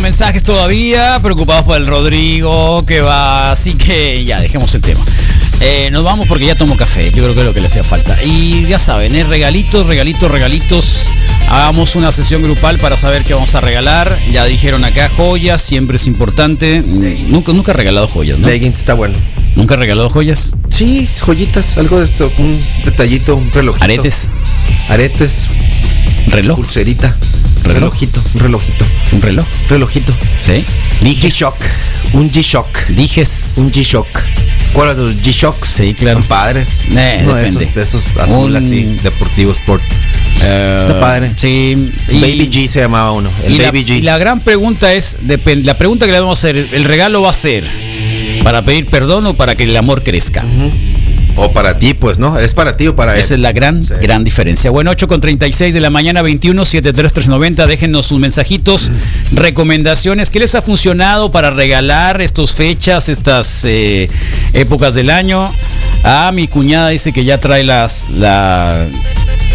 mensajes todavía, preocupados por el Rodrigo que va, así que ya, dejemos el tema. Eh, nos vamos porque ya tomo café, yo creo que es lo que le hacía falta. Y ya saben, ¿eh? regalitos, regalitos, regalitos. Hagamos una sesión grupal para saber qué vamos a regalar. Ya dijeron acá joyas, siempre es importante. Nunca, nunca he regalado joyas, ¿no? Leggings está bueno. ¿Nunca he regalado joyas? Sí, joyitas, algo de esto, un detallito, un relojito. ¿Aretes? Aretes. ¿Reloj? Pulserita. ¿Reloj? Relojito, un relojito. ¿Un reloj? Relojito. ¿Sí? G-Shock. Un G-Shock. Dijes. Un G-Shock. ¿Cuál de los G-Shocks? Sí, claro. Padres. Eh, Uno de esos, de esos azul Un- así, deportivo sport. Eh, Está padre. Sí. y- Baby G se llamaba uno. El y la, Baby G. y la gran pregunta es, depen- la pregunta que le vamos a hacer, ¿el regalo va a ser para pedir perdón o para que el amor crezca? O para ti, pues, ¿no? Es para ti o para él. Esa es la gran, Sí. gran diferencia. Bueno, 8 con 36 de la mañana, 21 73 390. Déjenos sus mensajitos, recomendaciones. ¿Qué les ha funcionado para regalar estas fechas, estas eh, épocas del año? Ah, mi cuñada dice que ya trae las, la,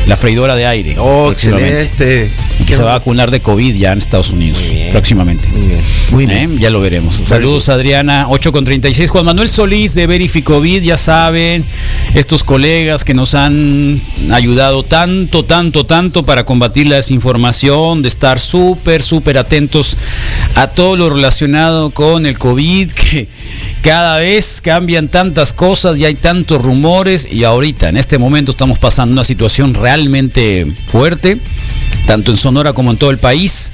la freidora de aire. Oh, excelente. Y que se va a vacunar de COVID ya en Estados Unidos Muy bien. próximamente. Muy bien. Muy bien. ¿Eh? Ya lo veremos. Saludos Adriana, 8 con 36. Juan Manuel Solís de Verificovid, ya saben, estos colegas que nos han ayudado tanto, tanto, tanto para combatir la desinformación, de estar súper, súper atentos a todo lo relacionado con el COVID, que cada vez cambian tantas cosas y hay tantos rumores y ahorita, en este momento, estamos pasando una situación realmente fuerte tanto en Sonora como en todo el país.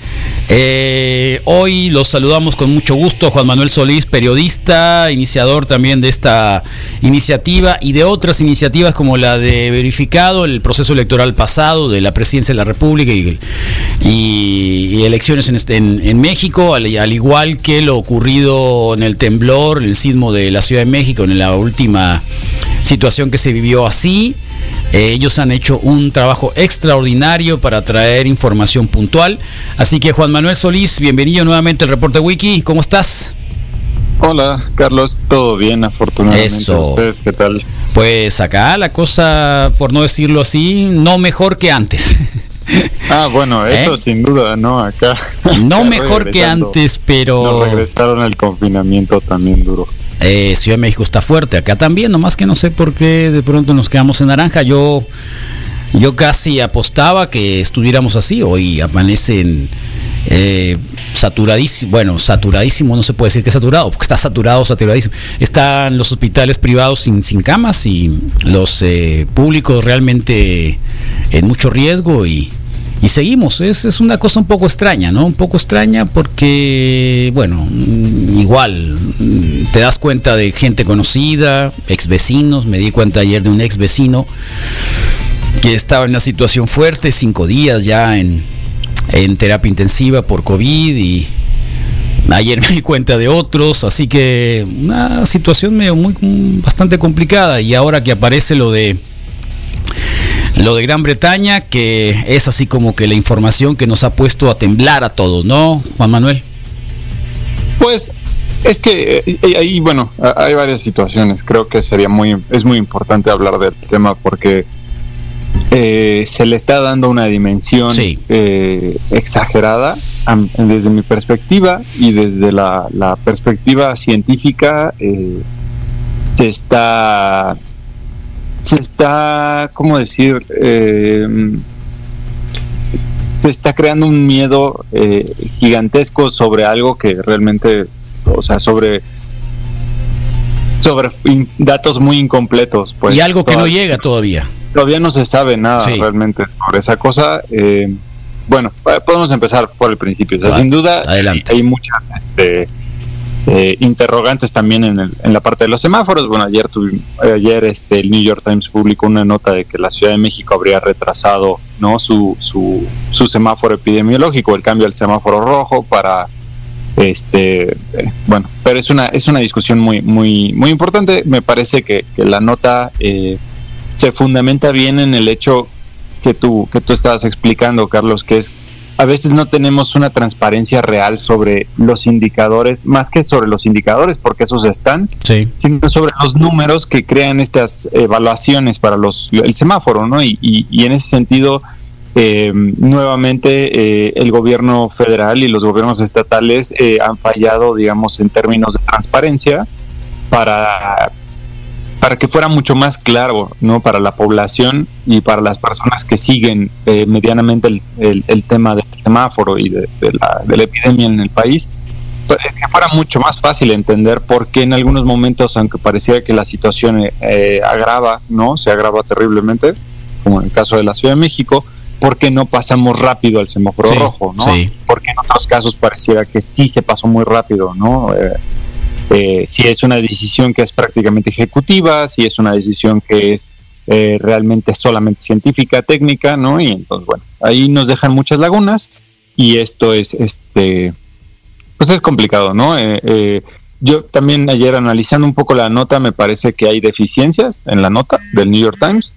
Eh, hoy los saludamos con mucho gusto, Juan Manuel Solís, periodista, iniciador también de esta iniciativa y de otras iniciativas como la de verificado el proceso electoral pasado de la presidencia de la República y, elecciones en, este- en- en México, al, al igual que lo ocurrido en el temblor, en el sismo de la Ciudad de México, en la última situación que se vivió así. Eh, ellos han hecho un trabajo extraordinario para traer información puntual. Así que Juan Manuel Solís, bienvenido nuevamente al reporte Wiki. ¿Cómo estás? Hola, Carlos, todo bien, afortunadamente. Eso. ¿Ustedes qué tal? Pues acá la cosa, por no decirlo así, no mejor que antes. Ah, bueno, eso ¿Eh? sin duda, ¿no? Acá. no mejor que antes, pero Nos regresaron al confinamiento también duro. Eh, Ciudad de México está fuerte. Acá también, nomás que no sé por qué de pronto nos quedamos en naranja. Yo, yo casi apostaba que estuviéramos así. Hoy amanecen eh. Bueno, saturadísimo, no se puede decir que saturado, porque está saturado, saturadísimo. Están los hospitales privados sin, sin camas y los eh, públicos realmente en mucho riesgo y. Y seguimos, es, es una cosa un poco extraña, ¿no? Un poco extraña porque, bueno, mm, igual, mm, te das cuenta de gente conocida, ex vecinos, me di cuenta ayer de un ex vecino que estaba en una situación fuerte, cinco días ya en, en terapia intensiva por COVID y ayer me di cuenta de otros, así que una situación medio muy bastante complicada. Y ahora que aparece lo de lo de Gran Bretaña, que es así como que la información que nos ha puesto a temblar a todos, ¿no, Juan Manuel? Pues es que eh, eh, ahí, bueno, hay varias situaciones. Creo que sería muy, es muy importante hablar del tema porque eh, se le está dando una dimensión Sí. eh, exagerada desde mi perspectiva y desde la, la perspectiva científica eh, se está se está cómo decir Eh, se está creando un miedo eh, gigantesco sobre algo que realmente o sea sobre sobre datos muy incompletos pues y algo que no llega todavía. todavía no se sabe nada Sí. realmente sobre esa cosa. Eh, bueno, podemos empezar por el principio. O sea, Va, sin duda, adelante. hay, hay muchas este, eh, interrogantes también en, el- en la parte de los semáforos. Bueno, ayer, tuvi- eh, ayer este, el New York Times publicó una nota de que la Ciudad de México habría retrasado no su, su, su semáforo epidemiológico, el cambio al semáforo rojo para este eh, bueno pero es una es una discusión muy muy muy importante me parece que, que la nota eh, se fundamenta bien en el hecho que tú que tú estabas explicando Carlos que es a veces no tenemos una transparencia real sobre los indicadores más que sobre los indicadores porque esos están Sí. sino sobre los números que crean estas evaluaciones para los el semáforo, ¿no? Y, y- y en ese sentido, eh, nuevamente eh, el gobierno federal y los gobiernos estatales eh, han fallado, digamos, en términos de transparencia para, para que fuera mucho más claro, ¿no? Para la población y para las personas que siguen medianamente el, el, tema del semáforo y de, la, de la epidemia en el país, pues, que fuera mucho más fácil entender por qué en algunos momentos, aunque pareciera que la situación agrava, ¿no? Se agrava terriblemente, como en el caso de la Ciudad de México, ¿por qué no pasamos rápido al semáforo rojo? ¿no? Porque en otros casos pareciera que sí se pasó muy rápido, ¿no? Eh, eh, si es una decisión que es prácticamente ejecutiva, si es una decisión que es eh, realmente solamente científica, técnica, ¿no? Y entonces, bueno, ahí nos dejan muchas lagunas y esto es, este, pues es complicado, ¿no? yo también ayer analizando un poco la nota, me parece que hay deficiencias en la nota del New York Times.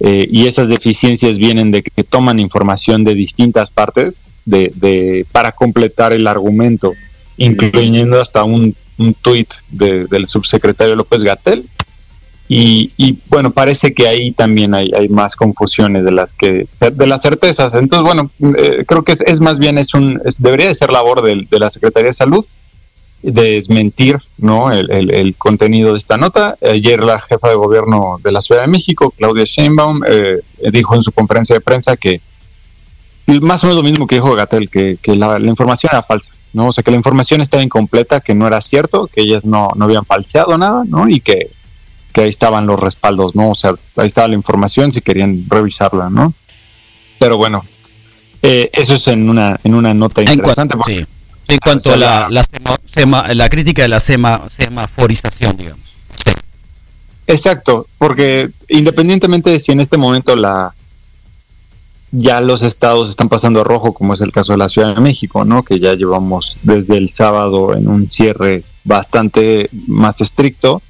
Eh, y esas deficiencias vienen de que toman información de distintas partes de, para completar el argumento, incluyendo hasta un, un tuit del subsecretario López Gatel. Y, bueno, parece que ahí también hay, más confusiones de las que de las certezas. Entonces, bueno, eh, creo que es, es, más bien es un debería de ser labor de la Secretaría de Salud desmentir ¿no? El, contenido de esta nota. Ayer la jefa de gobierno de la Ciudad de México, Claudia Sheinbaum, eh, dijo en su conferencia de prensa que más o menos lo mismo que dijo Gatel, que, la, información era falsa, ¿no? O sea, que la información estaba incompleta, que no era cierto, que ellas no, no habían falseado nada, ¿no? Y que, ahí estaban los respaldos, ¿no? O sea, ahí estaba la información si querían revisarla, ¿no? Pero bueno, eh, eso es en una, en una nota interesante. sí. En cuanto a la, la, crítica de la semaforización, digamos. Exacto, porque independientemente de si en este momento la ya los estados están pasando a rojo, como es el caso de la Ciudad de México, ¿no? Que ya llevamos desde el sábado en un cierre bastante más estricto.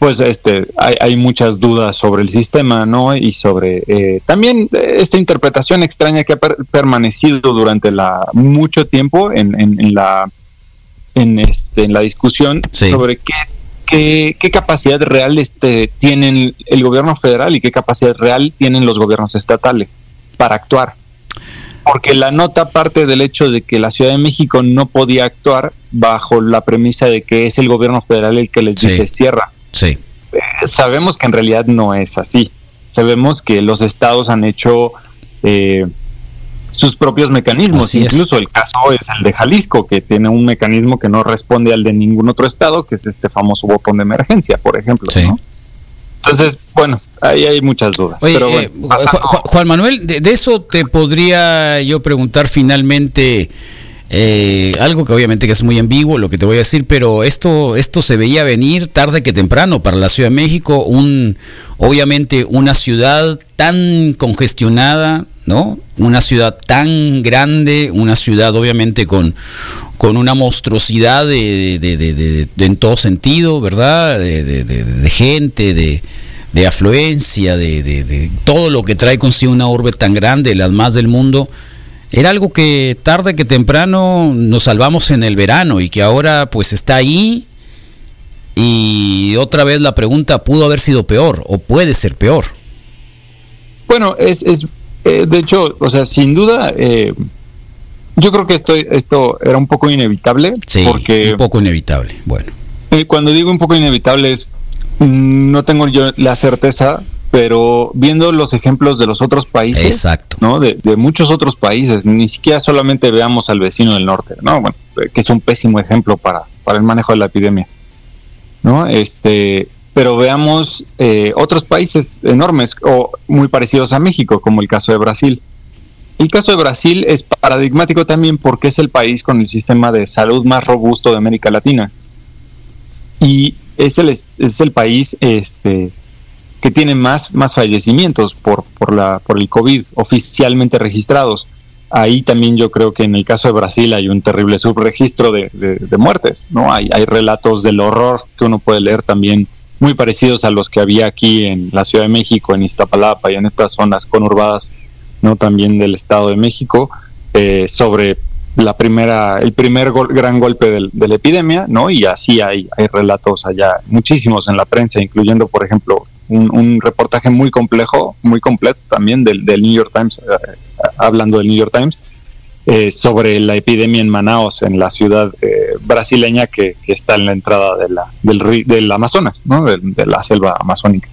Pues este hay, muchas dudas sobre el sistema no y sobre eh, también esta interpretación extraña que ha permanecido durante la mucho tiempo en, en, la en este en la discusión sobre qué, qué, capacidad real este tienen el gobierno federal y qué capacidad real tienen los gobiernos estatales para actuar porque la nota parte del hecho de que la Ciudad de México no podía actuar bajo la premisa de que es el gobierno federal el que les dice cierra Sí. Eh, sabemos que en realidad no es así. Sabemos que los estados han hecho eh, sus propios mecanismos. Incluso el caso es el de Jalisco, que tiene un mecanismo que no responde al de ningún otro estado, que es este famoso botón de emergencia, por ejemplo. Entonces, bueno, ahí hay muchas dudas. Eh, Juan Manuel, de, eso te podría yo preguntar finalmente. Eh, algo que obviamente que es muy ambiguo lo que te voy a decir, pero esto, esto se veía venir tarde que temprano para la Ciudad de México, un, obviamente una ciudad tan congestionada, ¿no? Una ciudad tan grande, una ciudad obviamente con, con una monstruosidad de, de, en todo sentido, ¿verdad? De, gente, de, de afluencia, de, todo lo que trae consigo una orbe tan grande, las más del mundo era algo que tarde que temprano nos salvamos en el verano y que ahora pues está ahí y otra vez la pregunta pudo haber sido peor o puede ser peor. Bueno, es, es eh, de hecho, o sea, sin duda, eh, yo creo que esto, esto era un poco inevitable. Sí, porque, un poco inevitable, bueno. Eh, cuando digo un poco inevitable es, mm, no tengo yo la certeza pero viendo los ejemplos de los otros países, Exacto. ¿no? De, muchos otros países, ni siquiera solamente veamos al vecino del norte, ¿no? Bueno, que es un pésimo ejemplo para, para el manejo de la epidemia, ¿no? Este, pero veamos eh, otros países enormes o muy parecidos a México, como el caso de Brasil. El caso de Brasil es paradigmático también porque es el país con el sistema de salud más robusto de América Latina. Y es el, es el país este, que tiene más, más fallecimientos por, por, la, por el COVID oficialmente registrados. Ahí también yo creo que en el caso de Brasil hay un terrible subregistro de, de, muertes, ¿no? Hay, hay relatos del horror que uno puede leer también muy parecidos a los que había aquí en la Ciudad de México, en Iztapalapa y en estas zonas conurbadas, ¿no? También del Estado de México, eh, sobre la primera, el primer gran golpe de la epidemia, ¿no? Y así hay, hay relatos allá, muchísimos en la prensa, incluyendo, por ejemplo, un, reportaje muy complejo, muy completo también del, New York Times, eh, hablando del New York Times, eh, sobre la epidemia en Manaos, en la ciudad eh, brasileña que, está en la entrada de la, del, del Amazonas, ¿no? de, la selva amazónica.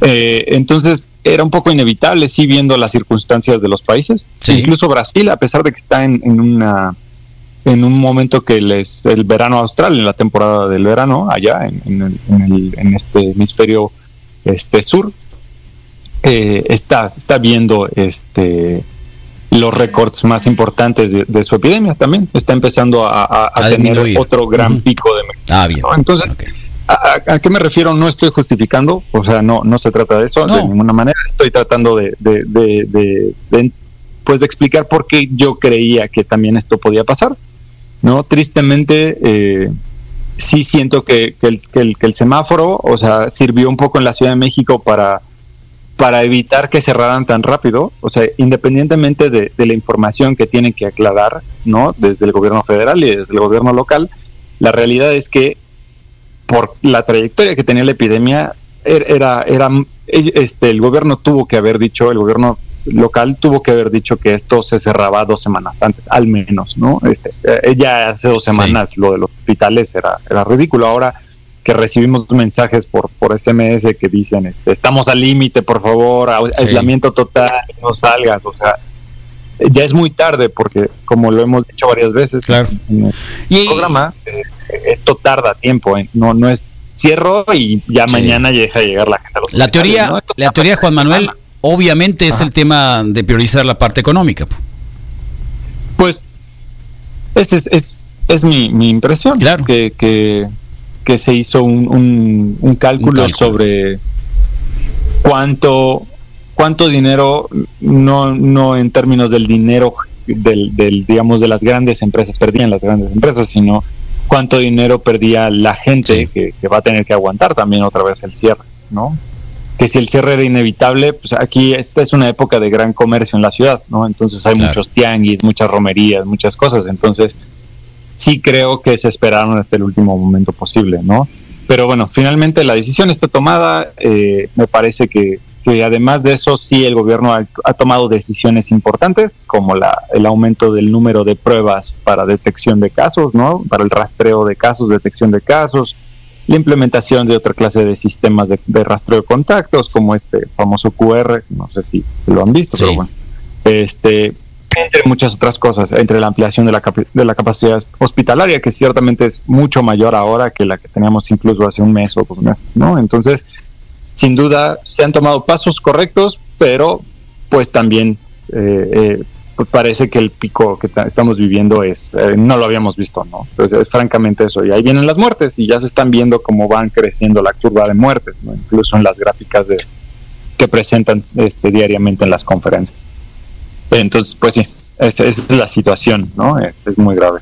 entonces, era un poco inevitable, sí, viendo las circunstancias de los países. Incluso Brasil, a pesar de que está en, en una en un momento que les, el verano austral, en la temporada del verano, allá en, en, este hemisferio este sur, eh, está, está viendo este los récords más importantes de, su epidemia también. Está empezando a, tener otro gran pico de Ah, bien. Entonces, a, qué me refiero? No estoy justificando, o sea, no, no se trata de eso de ninguna manera. Estoy tratando de, de, de, pues de explicar por qué yo creía que también esto podía pasar. ¿no? Tristemente, eh, sí siento que, el, que, el, semáforo, o sea, sirvió un poco en la Ciudad de México para, para evitar que cerraran tan rápido, o sea, independientemente de, la información que tienen que aclarar, ¿no? Desde el gobierno federal y desde el gobierno local, la realidad es que por la trayectoria que tenía la epidemia, er, era, era, este, el gobierno tuvo que haber dicho, el gobierno local tuvo que haber dicho que esto se cerraba dos semanas antes, al menos, ¿no? Este, eh, ya hace dos semanas lo de los hospitales era, era ridículo. Ahora que recibimos mensajes por, por SMS que dicen, este, estamos al límite, por favor, aislamiento total, no salgas, o sea, ya es muy tarde porque, como lo hemos dicho varias veces claro. en el programa, eh, esto tarda tiempo, ¿eh? no, no es cierro y ya mañana deja de llegar la gente a los La teoría, la teoría, Juan Manuel, obviamente es el tema de priorizar la parte económica. Pues esa es, es, mi, mi, impresión. Claro. Que, que, se hizo un, un, cálculo sobre cuánto cuánto dinero, no, no en términos del dinero del, del, digamos, de las grandes empresas, perdían las grandes empresas, sino cuánto dinero perdía la gente que, que, va a tener que aguantar también otra vez el cierre, ¿no? que si el cierre era inevitable, pues aquí esta es una época de gran comercio en la ciudad, ¿no? Entonces hay muchos tianguis, muchas romerías, muchas cosas, entonces sí creo que se esperaron hasta el último momento posible, ¿no? Pero bueno, finalmente la decisión está tomada, eh, me parece que, que, además de eso sí el gobierno ha, ha, tomado decisiones importantes, como la, el aumento del número de pruebas para detección de casos, ¿no? Para el rastreo de casos, detección de casos, la implementación de otra clase de sistemas de, rastreo de contactos, como este famoso QR, no sé si lo han visto, pero bueno, este, entre muchas otras cosas, entre la ampliación de la, de la capacidad hospitalaria, que ciertamente es mucho mayor ahora que la que teníamos incluso hace un mes o dos meses, ¿no? Entonces, sin duda, se han tomado pasos correctos, pero pues también eh, eh, pues parece que el pico que estamos viviendo es eh, no lo habíamos visto, ¿no? Entonces, es francamente eso. Y ahí vienen las muertes y ya se están viendo cómo van creciendo la curva de muertes, ¿no? incluso en las gráficas de, que presentan este, diariamente en las conferencias. Entonces, pues sí, esa, es la situación, ¿no? Es, muy grave.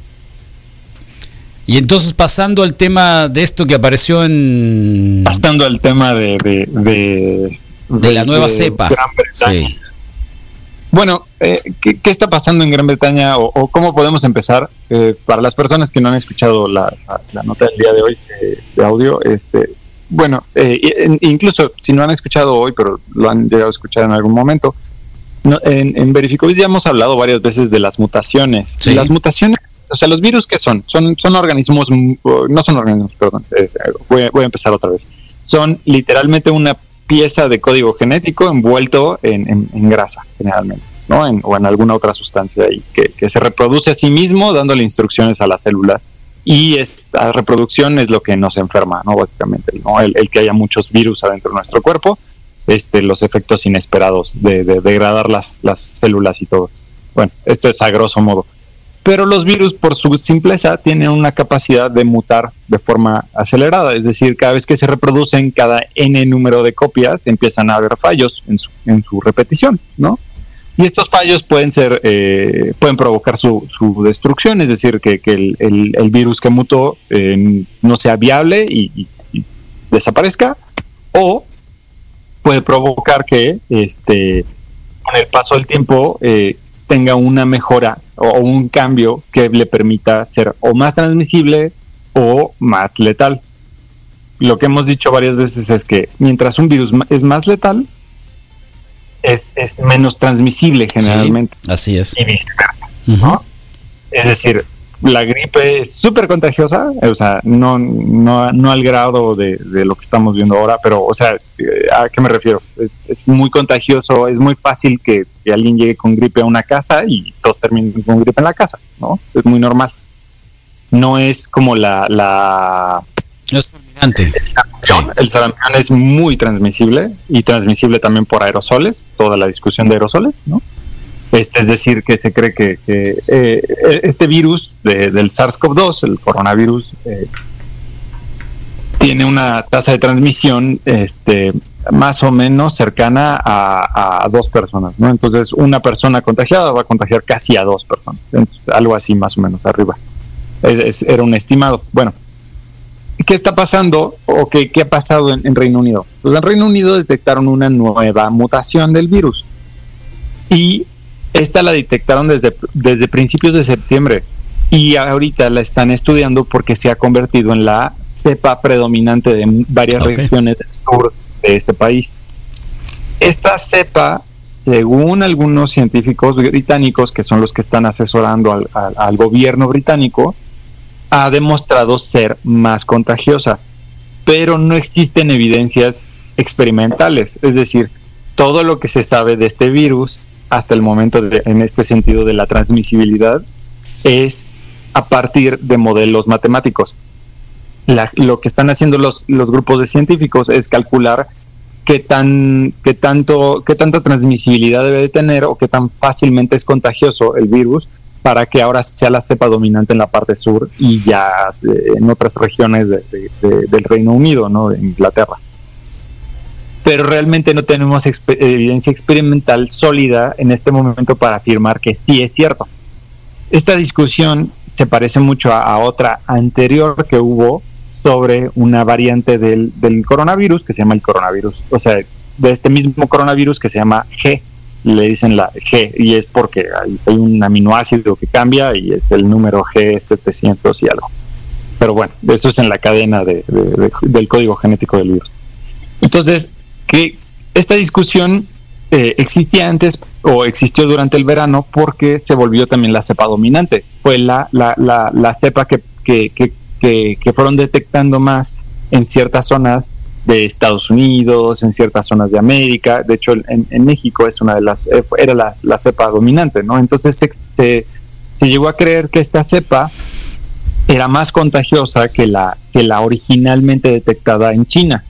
Y entonces pasando al tema de esto que apareció en... Pasando al tema de... De, de, la nueva cepa. Sí. Bueno, eh, ¿qué, está pasando en Gran Bretaña o, cómo podemos empezar? Eh, para las personas que no han escuchado la, nota del día de hoy eh, de audio, este, bueno, incluso si no han escuchado hoy, pero lo han llegado a escuchar en algún momento, en, en Verificovid ya hemos hablado varias veces de las mutaciones. Las mutaciones, o sea, los virus que son, son, son organismos, no son organismos, perdón, voy, voy a empezar otra vez. Son literalmente una pieza de código genético envuelto en, grasa, generalmente, ¿no? o en alguna otra sustancia ahí, que, se reproduce a sí mismo dándole instrucciones a la célula. Y esta reproducción es lo que nos enferma, ¿no? Básicamente, ¿no? El, que haya muchos virus adentro de nuestro cuerpo, este, los efectos inesperados de, de degradar las, las células y todo. Bueno, esto es a grosso modo pero los virus por su simpleza tienen una capacidad de mutar de forma acelerada, es decir, cada vez que se reproducen cada n número de copias empiezan a haber fallos en su, en su repetición, ¿no? Y estos fallos pueden ser, eh, pueden provocar su, su, destrucción, es decir, que, el, virus que mutó eh, no sea viable y, desaparezca, o puede provocar que, este, con el paso del tiempo, eh, tenga una mejora o un cambio que le permita ser o más transmisible o más letal. lo que hemos dicho varias veces es que mientras un virus es más letal, es, es menos transmisible generalmente. así es. Y viceversa. ¿no? Es decir, la gripe es súper contagiosa, o sea, no, no, no al grado de, lo que estamos viendo ahora, pero, o sea, eh, ¿a qué me refiero? Es, muy contagioso, es muy fácil que, alguien llegue con gripe a una casa y todos terminen con gripe en la casa, ¿no? Es muy normal. No es como la... la es fulminante. El sarampión es muy transmisible y transmisible también por aerosoles, toda la discusión de aerosoles, ¿no? Este, es decir, que se cree que, eh, este virus del SARS-CoV-2, el coronavirus, eh, tiene una tasa de transmisión este, más o menos cercana a, dos personas. ¿no? Entonces, una persona contagiada va a contagiar casi a dos personas, algo así más o menos arriba. era un estimado. Bueno, ¿qué está pasando o qué, qué ha pasado en, en Reino Unido? Pues en Reino Unido detectaron una nueva mutación del virus. Y esta la detectaron desde, desde principios de septiembre y ahorita la están estudiando porque se ha convertido en la cepa predominante de varias regiones del sur de este país. Esta cepa, según algunos científicos británicos, que son los que están asesorando al, al gobierno británico, ha demostrado ser más contagiosa, pero no existen evidencias experimentales, es decir, todo lo que se sabe de este virus hasta el momento en este sentido de la transmisibilidad es a partir de modelos matemáticos. lo que están haciendo los, los grupos de científicos es calcular qué tan qué tanto qué tanta transmisibilidad debe de tener o qué tan fácilmente es contagioso el virus para que ahora sea la cepa dominante en la parte sur y ya eh, en otras regiones del Reino Unido, ¿no? de Inglaterra pero realmente no tenemos evidencia experimental sólida en este momento para afirmar que sí es cierto. Esta discusión se parece mucho a, otra anterior que hubo sobre una variante del, coronavirus que se llama el coronavirus, o sea, de este mismo coronavirus que se llama G, le dicen la G, y es porque hay, un aminoácido que cambia y es el número G700 y algo. Pero bueno, eso es en la cadena del código genético del virus. Entonces, que esta discusión eh, existía antes o existió durante el verano porque se volvió también la cepa dominante. Fue la, la, la, cepa que, que, que, que, fueron detectando más en ciertas zonas de Estados Unidos, en ciertas zonas de América. De hecho, en, México es una de las eh, era la, la, cepa dominante, ¿no? Entonces se, se, se, llegó a creer que esta cepa era más contagiosa que la que la originalmente detectada en China.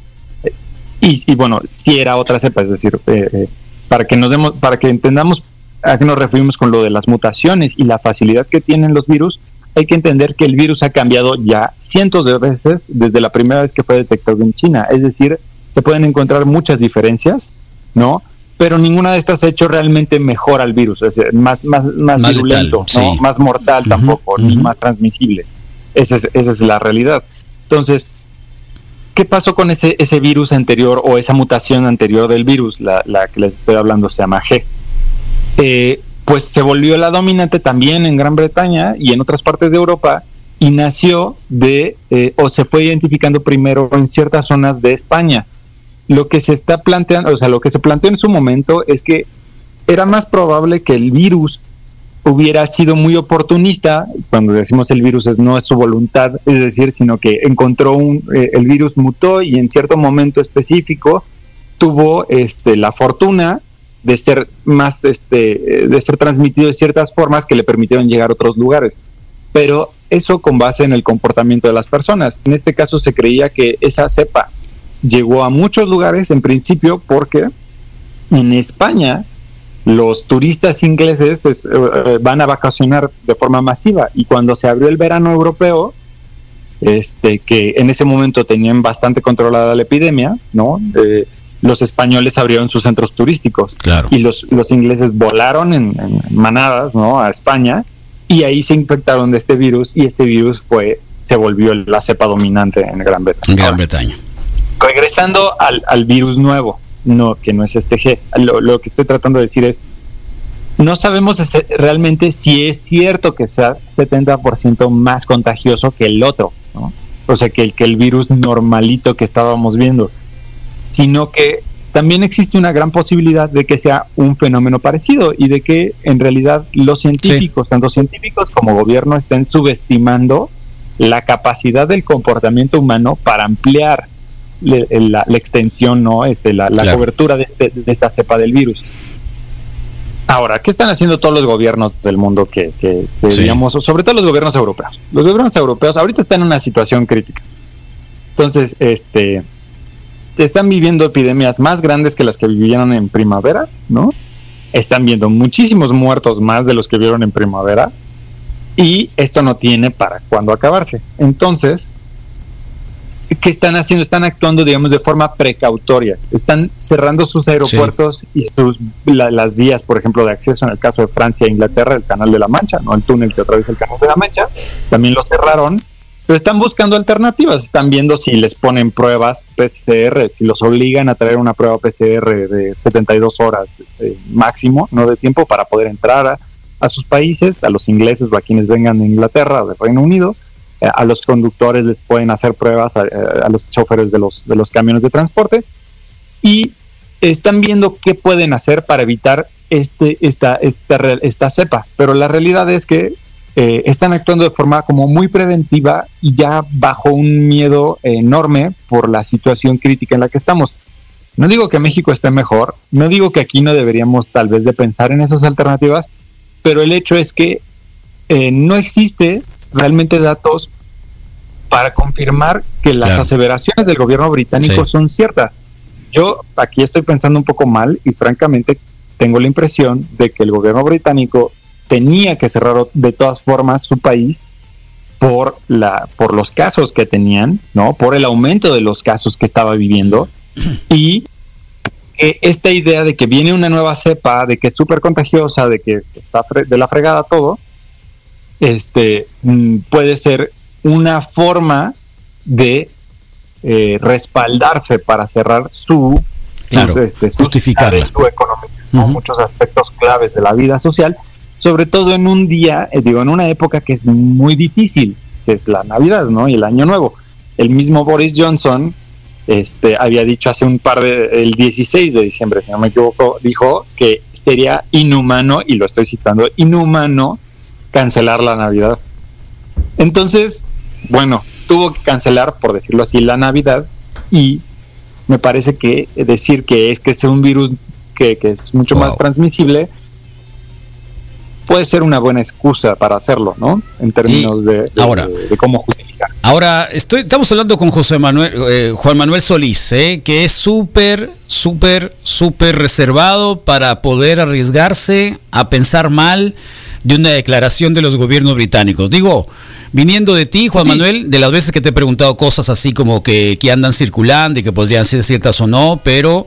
Y, bueno, si era otra cepa, es decir, eh, eh, para que nos demos, para que entendamos a qué nos referimos con lo de las mutaciones y la facilidad que tienen los virus, hay que entender que el virus ha cambiado ya cientos de veces desde la primera vez que fue detectado en China. Es decir, se pueden encontrar muchas diferencias, ¿no? Pero ninguna de estas ha hecho realmente mejor al virus, es decir, más, más, más, virulento, ¿no? más mortal tampoco, ni más transmisible. Esa es, esa es la realidad. Entonces, ¿Qué pasó con ese, ese virus anterior o esa mutación anterior del virus, la, que les estoy hablando se llama G? Eh, pues se volvió la dominante también en Gran Bretaña y en otras partes de Europa y nació de, eh, o se fue identificando primero en ciertas zonas de España. Lo que se está planteando, o sea, lo que se planteó en su momento es que era más probable que el virus hubiera sido muy oportunista, cuando decimos el virus es, no es su voluntad, es decir, sino que encontró un, eh, el virus mutó y en cierto momento específico tuvo este, la fortuna de ser más, este, de ser transmitido de ciertas formas que le permitieron llegar a otros lugares. Pero eso con base en el comportamiento de las personas. En este caso se creía que esa cepa llegó a muchos lugares en principio porque en España los turistas ingleses eh, eh, van a vacacionar de forma masiva y cuando se abrió el verano europeo, este, que en ese momento tenían bastante controlada la epidemia, ¿no? Eh, los españoles abrieron sus centros turísticos y los, los ingleses volaron en, manadas, ¿no? A España y ahí se infectaron de este virus y este virus fue se volvió la cepa dominante en Gran Bretaña. Gran Bretaña. regresando al, al virus nuevo, no, que no es este G. Lo, que estoy tratando de decir es, no sabemos realmente si es cierto que sea 70% más contagioso que el otro. o sea, que el, que el virus normalito que estábamos viendo, sino que también existe una gran posibilidad de que sea un fenómeno parecido y de que en realidad los científicos, tanto científicos como gobierno, estén subestimando la capacidad del comportamiento humano para ampliar la, extensión, ¿no? Este, la, cobertura este, de, esta cepa del virus. Ahora, ¿qué están haciendo todos los gobiernos del mundo que, digamos, sobre todo los gobiernos europeos? Los gobiernos europeos ahorita están en una situación crítica. Entonces, este, están viviendo epidemias más grandes que las que vivieron en primavera, ¿no? Están viendo muchísimos muertos más de los que vieron en primavera y esto no tiene para cuándo acabarse. Entonces, ¿qué están haciendo? Están actuando, digamos, de forma precautoria. Están cerrando sus aeropuertos y sus, las vías, por ejemplo, de acceso en el caso de Francia e Inglaterra, el Canal de la Mancha, no el túnel que atraviesa el Canal de la Mancha, también lo cerraron pero están buscando alternativas, están viendo si les ponen pruebas PCR, si los obligan a traer una prueba PCR de 72 horas eh, máximo, no de tiempo, para poder entrar a, sus países, a los ingleses o a quienes vengan de Inglaterra o del Reino Unido, a los conductores les pueden hacer pruebas, a, los choferes de los, de los camiones de transporte, y están viendo qué pueden hacer para evitar este, esta, esta, esta cepa, pero la realidad es que eh, están actuando de forma como muy preventiva y ya bajo un miedo enorme por la situación crítica en la que estamos. No digo que México esté mejor, no digo que aquí no deberíamos tal vez de pensar en esas alternativas, pero el hecho es que eh, no existe realmente datos para confirmar que las aseveraciones del gobierno británico son ciertas. Yo aquí estoy pensando un poco mal y francamente tengo la impresión de que el gobierno británico tenía que cerrar de todas formas su país por la por los casos que tenían, ¿no? Por el aumento de los casos que estaba viviendo y esta idea de que viene una nueva cepa, de que es súper contagiosa, de que está de la fregada todo, este mm, puede ser una forma de eh, respaldarse para cerrar su claro, este, justificarla. su economía, muchos aspectos claves de la vida social sobre todo en un día, eh, digo, en una época que es muy difícil, que es la Navidad, ¿no? Y el Año Nuevo. El mismo Boris Johnson este, había dicho hace un par de, el 16 de diciembre, si no me equivoco, dijo que sería inhumano, y lo estoy citando, inhumano cancelar la Navidad. Entonces, bueno, tuvo que cancelar, por decirlo así, la Navidad y me parece que decir que es que es un virus que, es mucho más transmisible, puede ser una buena excusa para hacerlo, ¿no? En términos de, cómo justificar. Ahora, estoy, estamos hablando con José Manuel, eh, Juan Manuel Solís, ¿eh? que es súper, súper, súper reservado para poder arriesgarse a pensar mal de una declaración de los gobiernos británicos. Digo, viniendo de ti, Juan Manuel, de las veces que te he preguntado cosas así como que, que andan circulando y que podrían ser ciertas o no, pero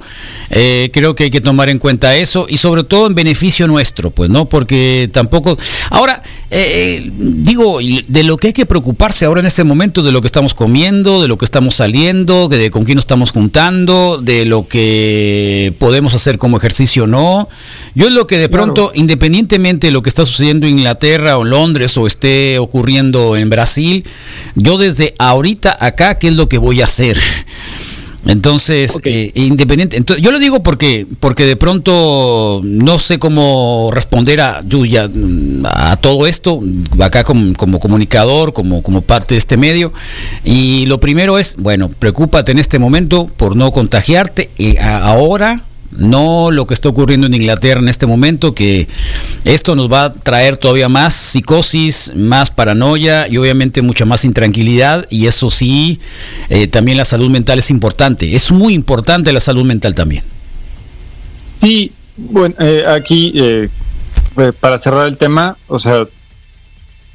eh, creo que hay que tomar en cuenta eso y sobre todo en beneficio nuestro, pues, ¿no? Porque tampoco... Ahora, eh, eh, digo, de lo que hay que preocuparse ahora en este momento, de lo que estamos comiendo, de lo que estamos saliendo, de con quién nos estamos juntando, de lo que podemos hacer como ejercicio o no. Yo es lo que de pronto, independientemente de lo que está sucediendo en Inglaterra o Londres o esté ocurriendo en Brasil, yo desde ahorita acá, ¿qué es lo que voy a hacer? Entonces, eh, independiente. Entonces, yo lo digo porque, porque de pronto no sé cómo responder a, a todo esto, acá como, comunicador, como, como parte de este medio. Y lo primero es, bueno, preocúpate en este momento por no contagiarte. Y ahora no lo que está ocurriendo en Inglaterra en este momento, que esto nos va a traer todavía más psicosis, más paranoia y obviamente mucha más intranquilidad y eso sí, eh, también la salud mental es importante, es muy importante la salud mental también. Sí, bueno, eh, aquí eh, para cerrar el tema, o sea,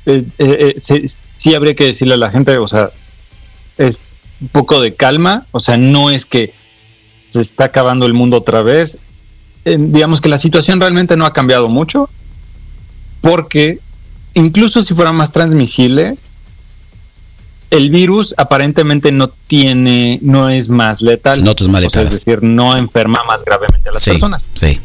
sí, sí habría que decirle a la gente, o sea, es un poco de calma, o sea, no es que se está acabando el mundo otra vez. digamos que la situación realmente no ha cambiado mucho, porque incluso si fuera más transmisible, el virus aparentemente no tiene, no es más letal. No es más letal. es decir, no enferma más gravemente a las personas. Sí.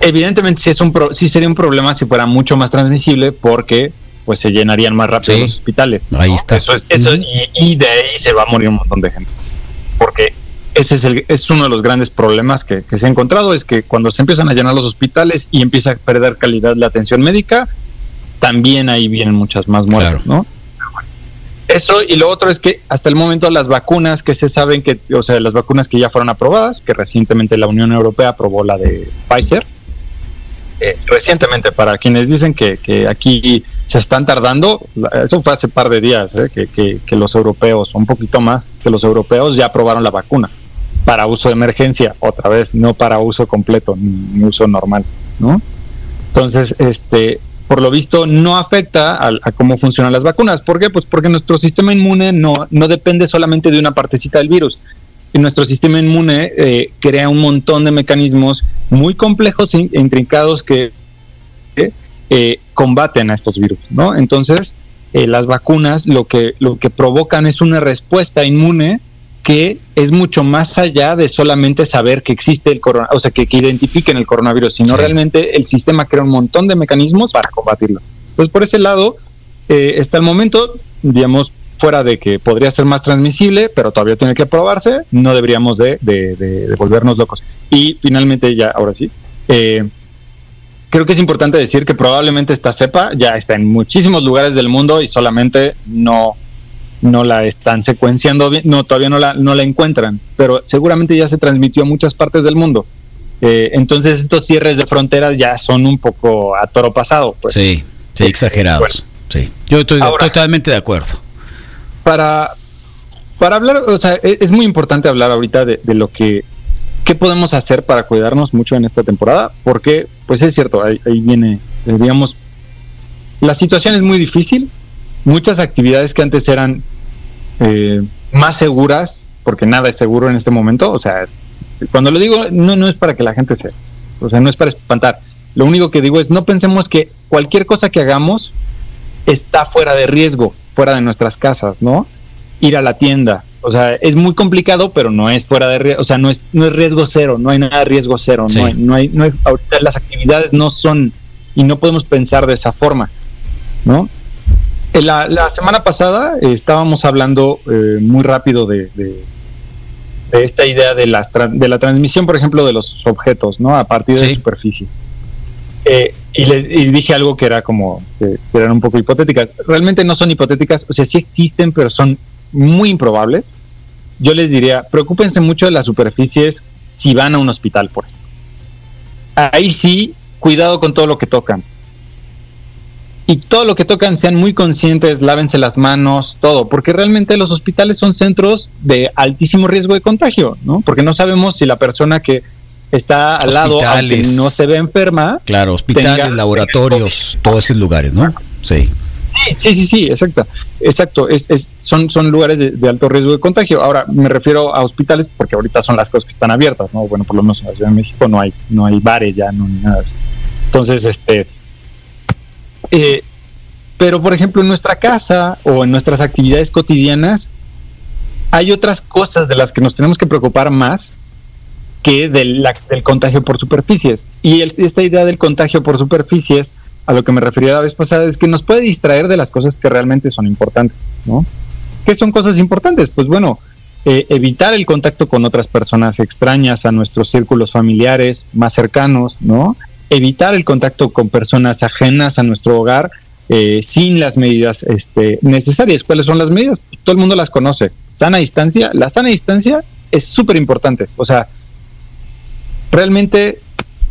Evidentemente sí, es un sí sería un problema si fuera mucho más transmisible porque pues se llenarían más rápido los hospitales. Ahí está. Eso es, eso, y, de ahí se va a morir un montón de gente. Porque ese es, el, es uno de los grandes problemas que, se ha encontrado, es que cuando se empiezan a llenar los hospitales y empieza a perder calidad la atención médica, también ahí vienen muchas más muertes, ¿no? Eso y lo otro es que hasta el momento las vacunas que se saben que, o sea, las vacunas que ya fueron aprobadas, que recientemente la Unión Europea aprobó la de Pfizer, eh, recientemente para quienes dicen que, que, aquí se están tardando, eso fue hace par de días, eh, que, que, que, los europeos, un poquito más, que los europeos ya aprobaron la vacuna para uso de emergencia, otra vez, no para uso completo, ni, uso normal, ¿no? Entonces, este, por lo visto no afecta a, cómo funcionan las vacunas. ¿Por qué? Pues porque nuestro sistema inmune no, no depende solamente de una partecita del virus. Y nuestro sistema inmune eh, crea un montón de mecanismos muy complejos e intrincados que eh, combaten a estos virus, ¿no? Entonces, eh, las vacunas lo que, lo que provocan es una respuesta inmune que es mucho más allá de solamente saber que existe el coronavirus, o sea, que, identifiquen el coronavirus, sino realmente el sistema crea un montón de mecanismos para combatirlo. Entonces, por ese lado, eh, está el momento, digamos, fuera de que podría ser más transmisible, pero todavía tiene que probarse, no deberíamos de, de, volvernos locos. Y finalmente, ya, ahora sí, eh, creo que es importante decir que probablemente esta cepa ya está en muchísimos lugares del mundo y solamente no no la están secuenciando bien, no, todavía no la, no la encuentran, pero seguramente ya se transmitió a muchas partes del mundo. Eh, entonces estos cierres de fronteras ya son un poco a toro pasado. Pues. Sí, sí, exagerados. sí, yo estoy totalmente de acuerdo. Para, para hablar, o sea, e, es, muy importante hablar ahorita de, lo que qué podemos hacer para cuidarnos mucho en esta temporada, porque pues es cierto, ahí, ahí viene, eh, digamos, la situación es muy difícil, muchas actividades que antes eran eh, más seguras, porque nada es seguro en este momento, o sea, cuando lo digo, no, no es para que la gente se, o sea, no es para espantar. Lo único que digo es, no pensemos que cualquier cosa que hagamos está fuera de riesgo, fuera de nuestras casas, ¿no? Ir a la tienda, o sea, es muy complicado, pero no es fuera de riesgo, o sea, no es, no es riesgo cero, no hay nada de riesgo cero, no, hay, no hay, no hay, las actividades no son, y no podemos pensar de esa forma, ¿no? Eh, la, semana pasada eh, estábamos hablando eh, muy rápido de, esta idea de la, de la transmisión, por ejemplo, de los objetos, ¿no? A partir de la superficie. y les dije algo que era como, que eran un poco hipotéticas. Realmente no son hipotéticas, o sea, sí existen, pero son muy improbables. Yo les diría, preocúpense mucho de las superficies si van a un hospital, por ejemplo. Ahí sí, cuidado con todo lo que tocan y todo lo que tocan sean muy conscientes, lávense las manos, todo, porque realmente los hospitales son centros de altísimo riesgo de contagio, ¿no? Porque no sabemos si la persona que está al lado, aunque no se ve enferma. Claro, hospitales, laboratorios, todos esos lugares, ¿no? Sí. Sí, sí, sí, exacto. Exacto, es, es, son, son lugares de, alto riesgo de contagio. Ahora, me refiero a hospitales porque ahorita son las cosas que están abiertas, ¿no? Bueno, por lo menos en la Ciudad de México no hay, no hay bares ya, no hay nada. Entonces, este, eh, pero, por ejemplo, en nuestra casa o en nuestras actividades cotidianas, hay otras cosas de las que nos tenemos que preocupar más que del, del contagio por superficies. Y esta idea del contagio por superficies, a lo que me refería la vez pasada, es que nos puede distraer de las cosas que realmente son importantes, ¿no? ¿Qué son cosas importantes? Pues bueno, eh, evitar el contacto con otras personas extrañas a nuestros círculos familiares más cercanos, ¿no? Evitar el contacto con personas ajenas a nuestro hogar eh, sin las medidas este, necesarias. ¿Cuáles son las medidas? Todo el mundo las conoce. Sana distancia. La sana distancia es súper importante. O sea, realmente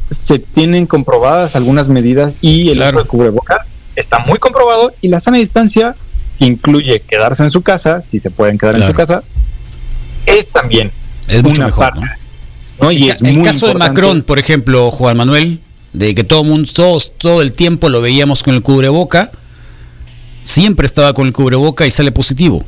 se tienen comprobadas algunas medidas y el uso de cubrebocas está muy comprobado y la sana distancia incluye quedarse en su casa, si se pueden quedar en su casa, es también es mucho una mejor, ¿no? Y el, el caso de Macron, por ejemplo, Juan Manuel, de que todo mundo, todos, todo el tiempo lo veíamos con el cubreboca, siempre estaba con el cubreboca y sale positivo.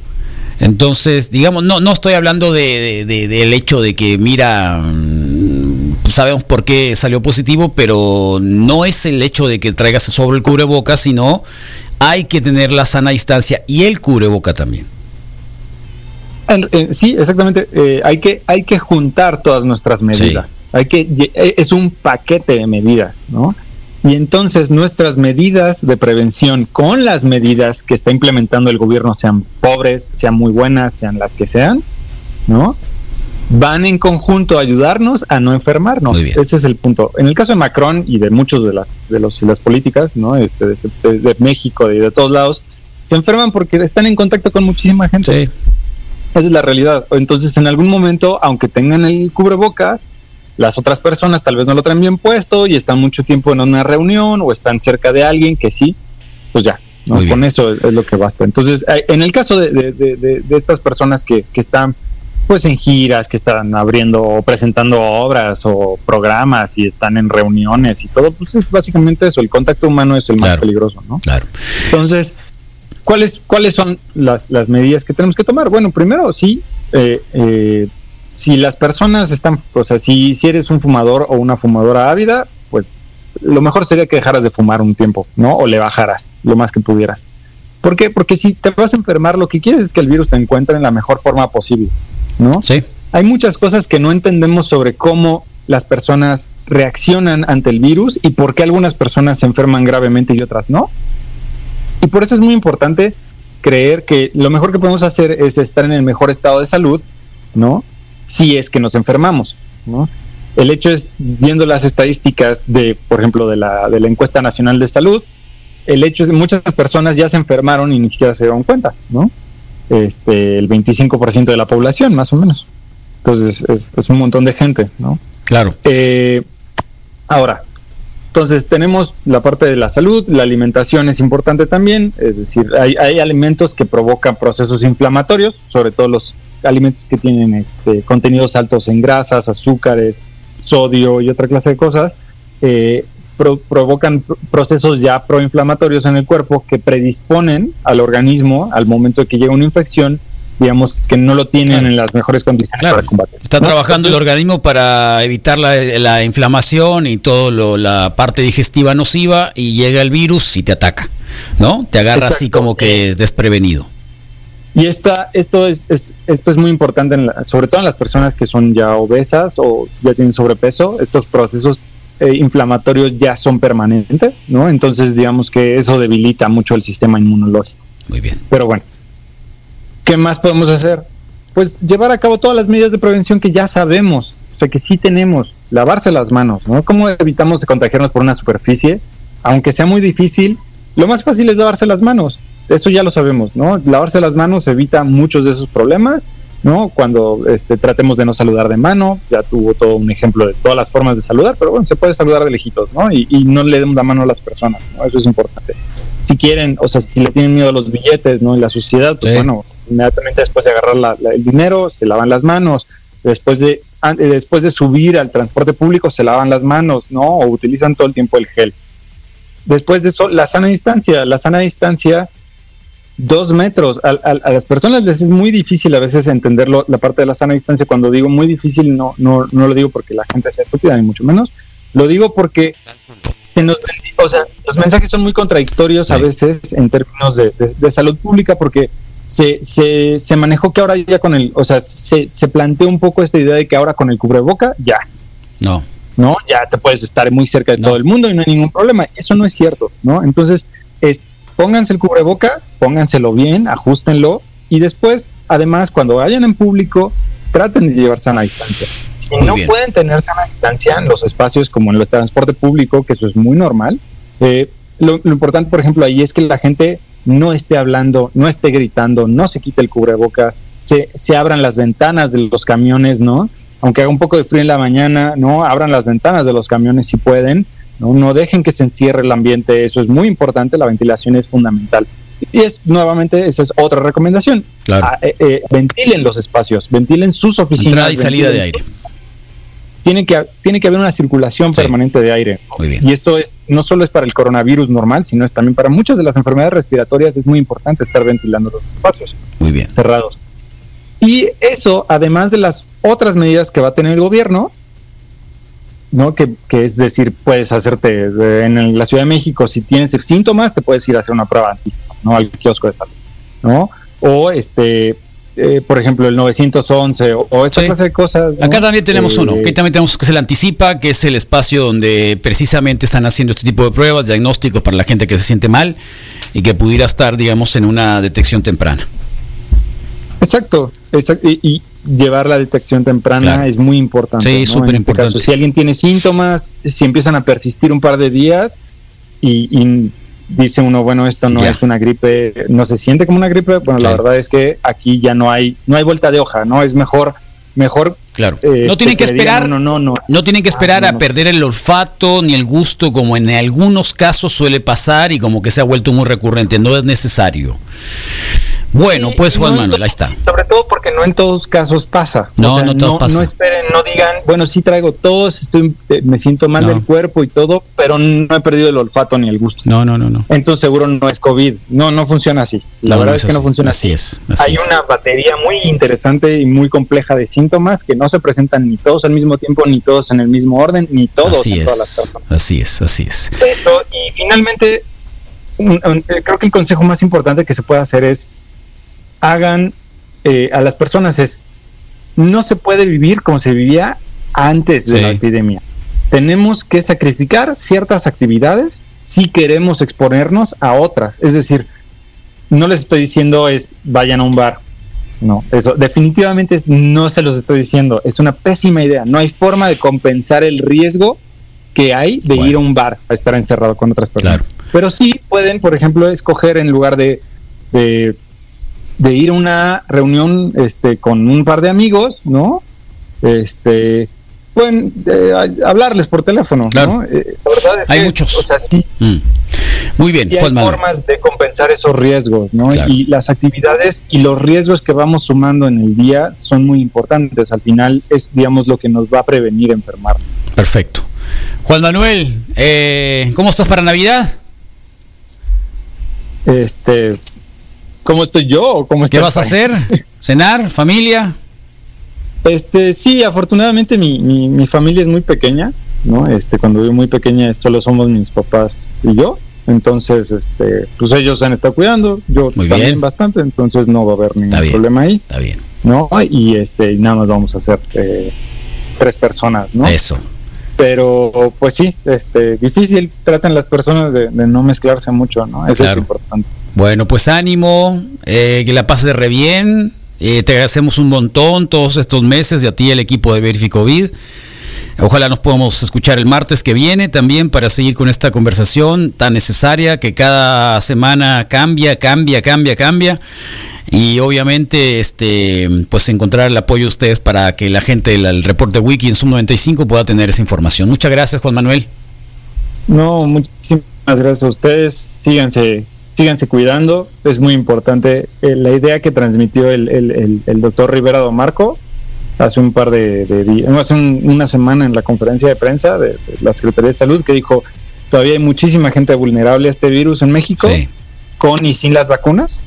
Entonces, digamos, no, no estoy hablando de, del hecho de que, mira, mm, sabemos por qué salió positivo, pero no es el hecho de que traigas sobre el cubreboca, sino hay que tener la sana distancia y el cubreboca también. Sí, exactamente. Eh, hay, que, hay que juntar todas nuestras medidas. Hay que, e, es un paquete de medidas, ¿no? Y entonces nuestras medidas de prevención con las medidas que está implementando el gobierno, sean pobres, sean muy buenas, sean las que sean, ¿no? Van en conjunto a ayudarnos a no enfermarnos. Ese es el punto. En el caso de Macron y de muchos de las de los las políticas, ¿no? Este, de, de, México y de todos lados, se enferman porque están en contacto con muchísima gente. Sí. Esa es la realidad. Entonces, en algún momento, aunque tengan el cubrebocas, las otras personas tal vez no lo traen bien puesto y están mucho tiempo en una reunión o están cerca de alguien que sí, pues ya, con eso es, lo que basta. Entonces, en el caso de, estas personas que, están pues en giras, que están abriendo o presentando obras o programas y están en reuniones y todo, pues es básicamente eso, el contacto humano es el más peligroso, ¿no? Claro. Entonces, ¿cuáles, ¿cuáles son las, las medidas que tenemos que tomar? Bueno, primero sí, eh, eh, si las personas están, o sea, si, si eres un fumador o una fumadora ávida, pues lo mejor sería que dejaras de fumar un tiempo, ¿no? O le bajaras lo más que pudieras. ¿Por qué? Porque si te vas a enfermar, lo que quieres es que el virus te encuentre en la mejor forma posible, ¿no? Sí. Hay muchas cosas que no entendemos sobre cómo las personas reaccionan ante el virus y por qué algunas personas se enferman gravemente y otras no. Y por eso es muy importante creer que lo mejor que podemos hacer es estar en el mejor estado de salud, ¿no? Si es que nos enfermamos, ¿no? El hecho es, viendo las estadísticas de, por ejemplo, de la, de la encuesta nacional de salud, el hecho es que muchas personas ya se enfermaron y ni siquiera se dieron cuenta, ¿no? Este, el 25% de la población, más o menos. Entonces, es, un montón de gente, ¿no? Claro. Eh, ahora, entonces tenemos la parte de la salud, la alimentación es importante también, es decir, hay, hay alimentos que provocan procesos inflamatorios, sobre todo los alimentos que tienen este, contenidos altos en grasas, azúcares, sodio y otra clase de cosas, eh, provocan procesos ya proinflamatorios en el cuerpo que predisponen al organismo al momento de que llega una infección digamos que no lo tienen en las mejores condiciones para combatir. Está trabajando el organismo para evitar la, inflamación y toda la parte digestiva nociva y llega el virus y te ataca, ¿no? Te agarra así como que desprevenido. Y esta, esto, es, esto es muy importante, sobre todo en las personas que son ya obesas o ya tienen sobrepeso. Estos procesos eh, inflamatorios ya son permanentes, ¿no? Entonces, digamos que eso debilita mucho el sistema inmunológico. Muy bien. Pero bueno, ¿qué más podemos hacer? Pues llevar a cabo todas las medidas de prevención que ya sabemos, o sea, que sí tenemos. Lavarse las manos, ¿no? ¿Cómo evitamos contagiarnos por una superficie? Aunque sea muy difícil, lo más fácil es lavarse las manos esto ya lo sabemos, ¿no? Lavarse las manos evita muchos de esos problemas, ¿no? Cuando este, tratemos de no saludar de mano, ya tuvo todo un ejemplo de todas las formas de saludar, pero bueno, se puede saludar de lejitos, ¿no? Y, no le den la mano a las personas, ¿no? Eso es importante. Si quieren, o sea, si le tienen miedo a los billetes, ¿no? En la suciedad, pues bueno, inmediatamente después de agarrar el dinero, se lavan las manos, después de, después de subir al transporte público, se lavan las manos, ¿no? O utilizan todo el tiempo el gel. Después de eso, la sana distancia. La sana distancia dos metros. A, a, las personas les es muy difícil a veces entenderlo, la parte de la sana distancia. Cuando digo muy difícil, no, no, no lo digo porque la gente sea estúpida, ni mucho menos. Lo digo porque se nos, o sea, los mensajes son muy contradictorios a veces en términos de, de, salud pública porque se, se, se, manejó que ahora ya con el, o sea, se, se planteó un poco esta idea de que ahora con el cubreboca ya. No. No, ya te puedes estar muy cerca de todo el mundo y no hay ningún problema. Eso no es cierto, ¿no? Entonces, es pónganse el cubreboca, pónganselo bien, ajustenlo y después, además, cuando vayan en público, traten de llevar sana distancia. Si no pueden tener sana distancia en los espacios como en el transporte público, que eso es muy normal, eh, lo, importante, por ejemplo, ahí es que la gente no esté hablando, no esté gritando, no se quite el cubreboca, se, se abran las ventanas de los camiones, ¿no? Aunque haga un poco de frío en la mañana, ¿no? Abran las ventanas de los camiones si pueden ¿no? dejen que se encierre el ambiente, eso es muy importante, la ventilación es fundamental. Y es nuevamente, esa es otra recomendación. Ah, eh, eh, ventilen los espacios, ventilen sus oficinas. Entrada y salida de aire. Tiene que, tiene que haber una circulación permanente de aire. Y esto es no solo es para el coronavirus normal, sino es también para muchas de las enfermedades respiratorias. Es muy importante estar ventilando los espacios muy bien. cerrados. Y eso, además de las otras medidas que va a tener el gobierno, ¿no? Que, es decir, puedes hacerte en la Ciudad de México, si tienes síntomas, te puedes ir a hacer una prueba ¿no? Al kiosco de salud, ¿no? O este, eh, por ejemplo, el 911 o, o esta Sí. clase de cosas. ¿no? Acá también tenemos Eh, uno, aquí también tenemos que se le anticipa, que es el espacio donde precisamente están haciendo este tipo de pruebas, diagnósticos para la gente que se siente mal y que pudiera estar, digamos, en una detección temprana. Exacto, exacto. Y, y llevar la detección temprana Claro. es muy importante. Sí, súper este importante. si alguien tiene síntomas, si empiezan a persistir un par de días y, y dice uno, bueno, esto no Ya. es una gripe, no se siente como una gripe, bueno, la verdad es que aquí ya no hay, no hay vuelta de hoja, ¿no? Es mejor, mejor. Claro. eh, no tienen que digan, esperar, No, no, no. no tienen que esperar Ah, no, a perder el olfato ni el gusto, como en algunos casos suele pasar y como que se ha vuelto muy recurrente. No es necesario. Bueno, Sí, pues Juan no Manuel, ahí está. Sobre todo porque no en todos casos pasa. No, no todos pasa. No esperen, no digan, bueno, sí traigo tos, estoy, eh, me siento mal No. del cuerpo y todo, pero no he perdido el olfato ni el gusto. No, no, no, no. Entonces seguro no es COVID. No, no funciona así. La No, verdad no es que no funciona Así es. así Hay es. una batería muy interesante y muy compleja de síntomas que no se presentan ni todos al mismo tiempo, ni todos en el mismo orden, ni todos Así en todas las es. personas. Así es, así es. Esto, y finalmente, un- un- creo que el consejo más importante que se puede hacer es hagan eh, a las personas es no se puede vivir como se vivía antes de la epidemia. Tenemos que sacrificar ciertas actividades si queremos exponernos a otras. Es decir, no les estoy diciendo es vayan a un bar. No, eso definitivamente es- no se los estoy diciendo. Es una pésima idea. No hay forma de compensar el riesgo que hay de Bueno. ir a un bar a estar encerrado con otras personas. Claro. Pero sí pueden, por ejemplo, escoger en lugar de, de, de ir a una reunión este, con un par de amigos, ¿no? Este, pueden eh, hablarles por teléfono, Claro. ¿no? Eh, la verdad es Hay que, muchos. O sea, sí, Mm. Muy bien, sí hay Juan Manuel. formas de compensar esos riesgos, ¿no? Claro. Y las actividades y los riesgos que vamos sumando en el día son muy importantes. Al final es, digamos, lo que nos va a prevenir enfermar. Perfecto. Juan Manuel, eh, ¿cómo estás para Navidad? Este, ¿cómo estoy yo? o ¿Cómo está ¿Qué vas a hacer? ¿Cenar? ¿Familia? Este, sí, afortunadamente mi, mi, mi familia es muy pequeña, ¿no? Este, cuando yo muy pequeña solo somos mis papás y yo. Entonces, este, pues ellos se han estado cuidando, yo Muy también bien. bastante, entonces no va a haber ningún bien. problema ahí, Está bien. ¿no? Y este, y nada más vamos a hacer eh, tres personas, ¿no? Eso. Pero, pues sí, este, difícil, tratan las personas de, de no mezclarse mucho, ¿no? Eso Claro. es importante. Bueno, pues ánimo, eh, que la pases re bien. eh, te agradecemos un montón todos estos meses y a ti el equipo de Verificovid. Ojalá nos podamos escuchar el martes que viene también para seguir con esta conversación tan necesaria que cada semana cambia, cambia, cambia, cambia. Y obviamente, este, pues encontrar el apoyo de ustedes para que la gente del el reporte Wiki en Sub 95 pueda tener esa información. Muchas gracias, Juan Manuel. No, muchísimas gracias a ustedes. Síganse, síganse cuidando. Es muy importante. Eh, la idea que transmitió el, el, el, el doctor Rivera Domarco hace un par de, de días, hace un- una semana en la conferencia de prensa de, de la Secretaría de Salud, que dijo, todavía hay muchísima gente vulnerable a este virus en México, Sí. con y sin las vacunas,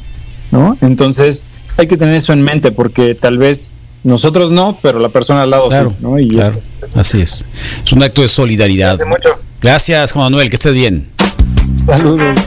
¿no? Entonces, hay que tener eso en mente, porque tal vez nosotros no, pero la persona al lado Claro, sí, ¿no? Y claro, así es. Es un acto de solidaridad. Mucho. Gracias, Juan Manuel, que estés bien. Saludos.